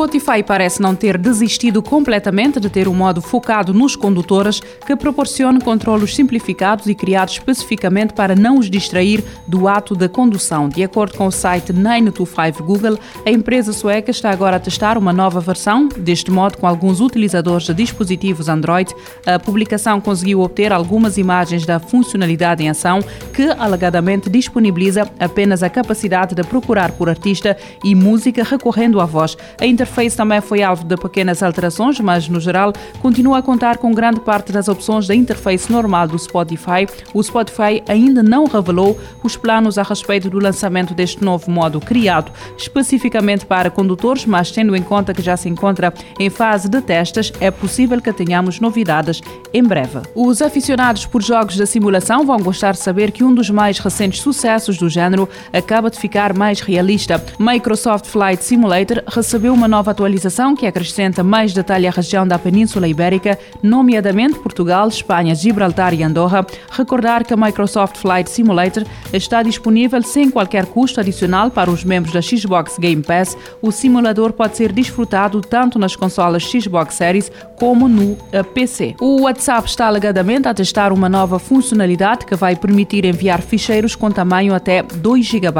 Spotify parece não ter desistido completamente de ter um modo focado nos condutores que proporcione controlos simplificados e criados especificamente para não os distrair do ato da condução. De acordo com o site 925 Google, a empresa sueca está agora a testar uma nova versão deste modo com alguns utilizadores de dispositivos Android. A publicação conseguiu obter algumas imagens da funcionalidade em ação que alegadamente disponibiliza apenas a capacidade de procurar por artista e música recorrendo à voz. A interface também foi alvo de pequenas alterações, mas no geral continua a contar com grande parte das opções da interface normal do Spotify. O Spotify ainda não revelou os planos a respeito do lançamento deste novo modo criado especificamente para condutores, mas tendo em conta que já se encontra em fase de testes, é possível que tenhamos novidades em breve. Os aficionados por jogos de simulação vão gostar de saber que um dos mais recentes sucessos do género acaba de ficar mais realista. Microsoft Flight Simulator recebeu uma nova atualização que acrescenta mais detalhe à região da Península Ibérica, nomeadamente Portugal, Espanha, Gibraltar e Andorra. Recordar que a Microsoft Flight Simulator está disponível sem qualquer custo adicional para os membros da Xbox Game Pass. O simulador pode ser desfrutado tanto nas consolas Xbox Series como no eh, PC. O WhatsApp está alegadamente a testar uma nova funcionalidade que vai permitir enviar ficheiros com tamanho até 2 GB.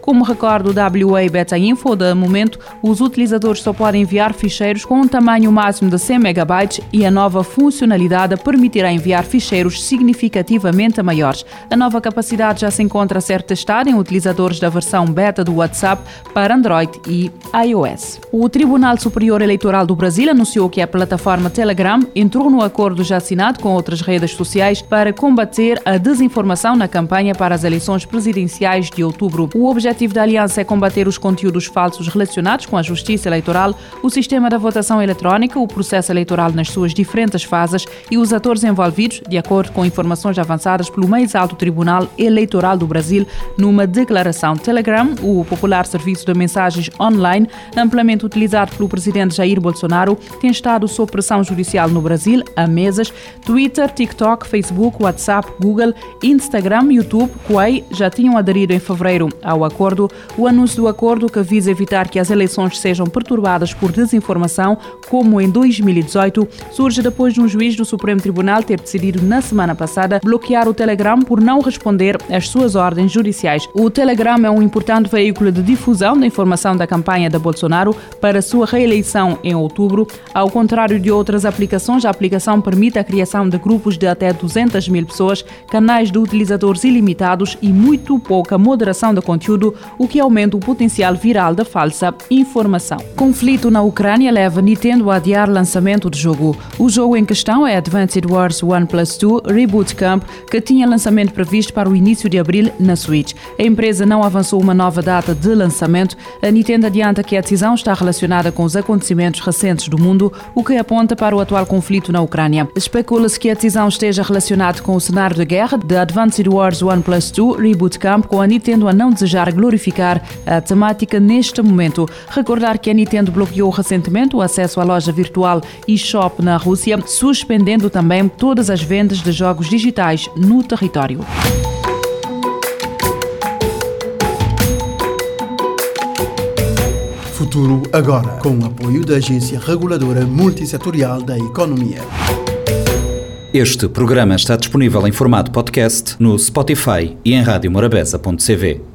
Como recorda o WA Beta Info, de momento, os utilizadores só podem enviar ficheiros com um tamanho máximo de 100 MB e a nova funcionalidade permitirá enviar ficheiros significativamente maiores. A nova capacidade já se encontra a ser testada em utilizadores da versão beta do WhatsApp para Android e iOS. O Tribunal Superior Eleitoral do Brasil anunciou que a plataforma Telegram entrou no acordo já assinado com outras redes sociais para combater a desinformação na campanha para as eleições presidenciais de outubro. O objetivo da aliança é combater os conteúdos falsos relacionados com a justiça eleitoral, o sistema da votação eletrónica, o processo eleitoral nas suas diferentes fases e os atores envolvidos, de acordo com informações avançadas pelo mais alto Tribunal Eleitoral do Brasil, numa declaração. Telegram, o popular serviço de mensagens online, amplamente utilizado pelo presidente Jair Bolsonaro, tem estado sob pressão judicial no Brasil há meses. Twitter, TikTok, Facebook, WhatsApp, Google, Instagram, YouTube, Huawei já tinham aderido em fevereiro ao acordo. O anúncio do acordo que visa evitar que as eleições sejam perturbadas por desinformação, como em 2018, surge depois de um juiz do Supremo Tribunal ter decidido na semana passada bloquear o Telegram por não responder às suas ordens judiciais. O Telegram é um importante veículo de difusão da informação da campanha de Bolsonaro para sua reeleição em outubro. Ao contrário de outras aplicações, a aplicação permite a criação de grupos de até 200 mil pessoas, canais de utilizadores ilimitados e muito pouca moderação de conteúdo, o que aumenta o potencial viral da falsa informação. Conflito na Ucrânia leva Nintendo a adiar lançamento do jogo. O jogo em questão é Advanced Wars 1 Plus 2 Reboot Camp, que tinha lançamento previsto para o início de abril na Switch. A empresa não avançou uma nova data de lançamento. A Nintendo adianta que a decisão está relacionada com os acontecimentos recentes do mundo, o que aponta para o atual conflito na Ucrânia. Especula-se que a decisão esteja relacionada com o cenário de guerra de Advanced Wars 1 Plus 2 Reboot Camp, com a Nintendo a não desejar glorificar a temática neste momento. Recordar que a Nintendo bloqueou recentemente o acesso à loja virtual eShop na Rússia, suspendendo também todas as vendas de jogos digitais no território. Futuro agora, com o apoio da Agência Reguladora Multissetorial da Economia. Este programa está disponível em formato podcast no Spotify e em radiomorabeza.cv.